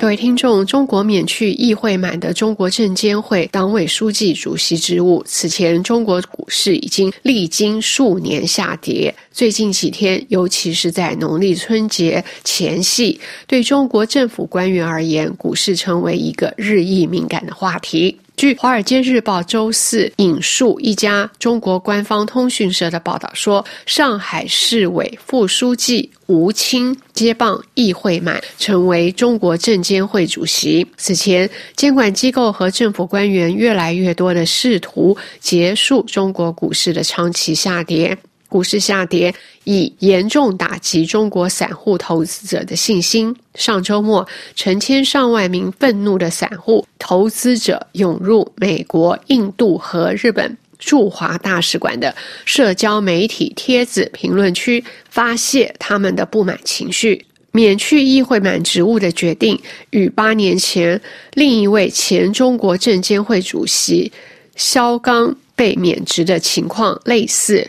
各位听众，中国免去议会满的中国证监会党委书记、主席职务。此前，中国股市已经历经数年下跌，最近几天，尤其是在农历春节前夕，对中国政府官员而言，股市成为一个日益敏感的话题。据《华尔街日报》周四引述一家中国官方通讯社的报道说，上海市委副书记吴清接棒议会满，成为中国证监会主席。此前，监管机构和政府官员越来越多的试图结束中国股市的长期下跌。股市下跌已严重打击中国散户投资者的信心。上周末，成千上万名愤怒的散户投资者涌入美国、印度和日本驻华大使馆的社交媒体帖子评论区，发泄他们的不满情绪。免去议会满职务的决定，与八年前另一位前中国证监会主席肖钢被免职的情况类似。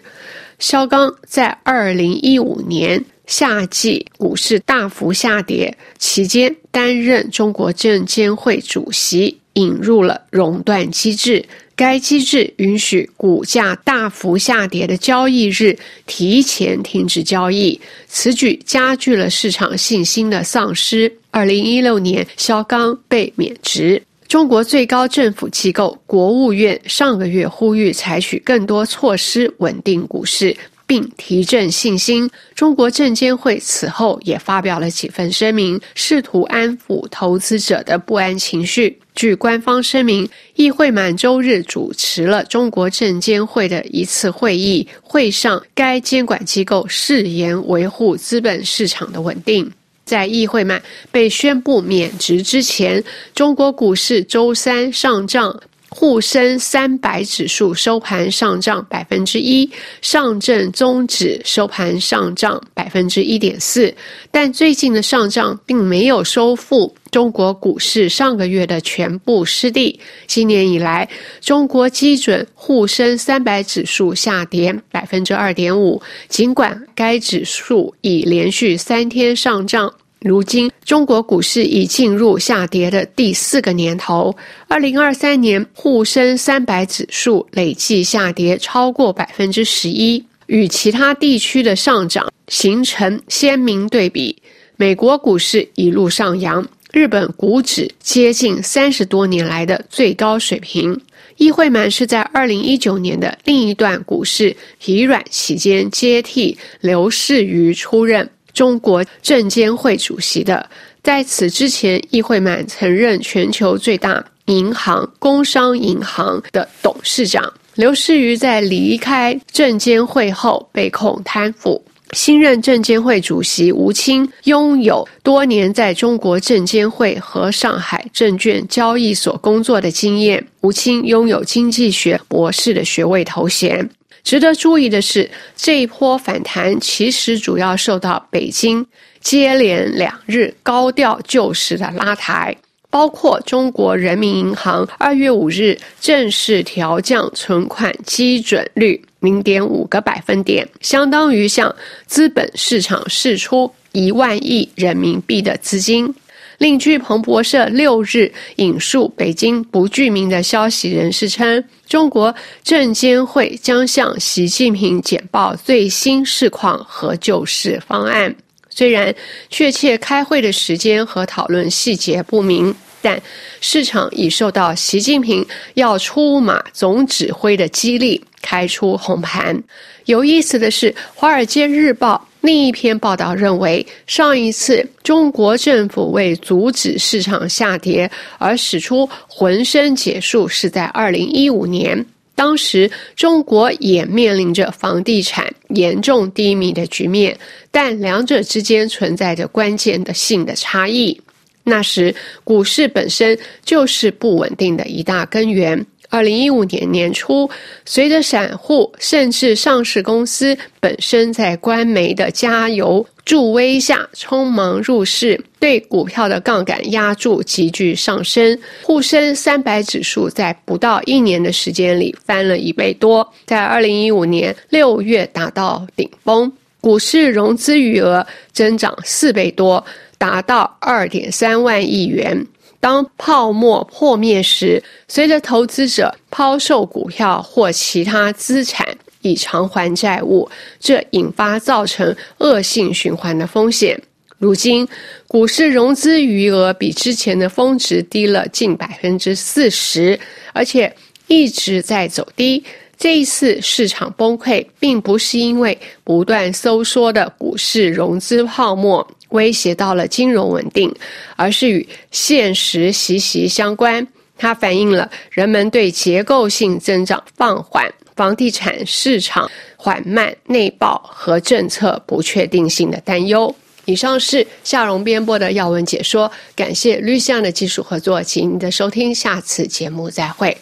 肖钢在二零一五年夏季股市大幅下跌期间担任中国证监会主席，引入了熔断机制。该机制允许股价大幅下跌的交易日提前停止交易，此举加剧了市场信心的丧失。二零一六年，肖钢被免职。中国最高政府机构国务院上个月呼吁采取更多措施稳定股市并提振信心。中国证监会此后也发表了几份声明，试图安抚投资者的不安情绪。据官方声明，议会满周日主持了中国证监会的一次会议，会上该监管机构誓言维护资本市场的稳定。在议会满被宣布免职之前，中国股市周三上涨，沪深三百指数收盘上涨百分之一，上证综指收盘上涨百分之一点四。但最近的上涨并没有收复中国股市上个月的全部失地。今年以来，中国基准沪深三百指数下跌百分之二点五，尽管该指数已连续三天上涨。如今，中国股市已进入下跌的第四个年头。二零二三年，沪深三百指数累计下跌超过百分之十一，与其他地区的上涨形成鲜明对比。美国股市一路上扬，日本股指接近三十多年来的最高水平。议会满是在二零一九年的另一段股市疲软期间接替刘士余出任。中国证监会主席的，在此之前，议会满曾任全球最大银行工商银行的董事长。刘士余在离开证监会后被控贪腐。新任证监会主席吴清拥有多年在中国证监会和上海证券交易所工作的经验。吴清拥有经济学博士的学位头衔。值得注意的是，这一波反弹其实主要受到北京接连两日高调救市的拉抬，包括中国人民银行二月五日正式调降存款基准率零点五个百分点，相当于向资本市场释出一万亿人民币的资金。另据彭博社六日引述北京不具名的消息人士称，中国证监会将向习近平简报最新市况和救市方案。虽然确切开会的时间和讨论细节不明，但市场已受到习近平要出马总指挥的激励，开出红盘。有意思的是，《华尔街日报》。另一篇报道认为，上一次中国政府为阻止市场下跌而使出浑身解数是在二零一五年，当时中国也面临着房地产严重低迷的局面，但两者之间存在着关键的性的差异。那时股市本身就是不稳定的一大根源。二零一五年年初，随着散户甚至上市公司本身在官媒的加油助威下匆忙入市，对股票的杠杆压注急剧上升。沪深三百指数在不到一年的时间里翻了一倍多，在二零一五年六月达到顶峰。股市融资余额增长四倍多，达到二点三万亿元。当泡沫破灭时，随着投资者抛售股票或其他资产以偿还债务，这引发造成恶性循环的风险。如今，股市融资余额比之前的峰值低了近百分之四十，而且一直在走低。这一次市场崩溃，并不是因为不断收缩的股市融资泡沫威胁到了金融稳定，而是与现实息息相关。它反映了人们对结构性增长放缓、房地产市场缓慢、内爆和政策不确定性的担忧。以上是夏荣编播的要闻解说，感谢绿象的技术合作，请您的收听，下次节目再会。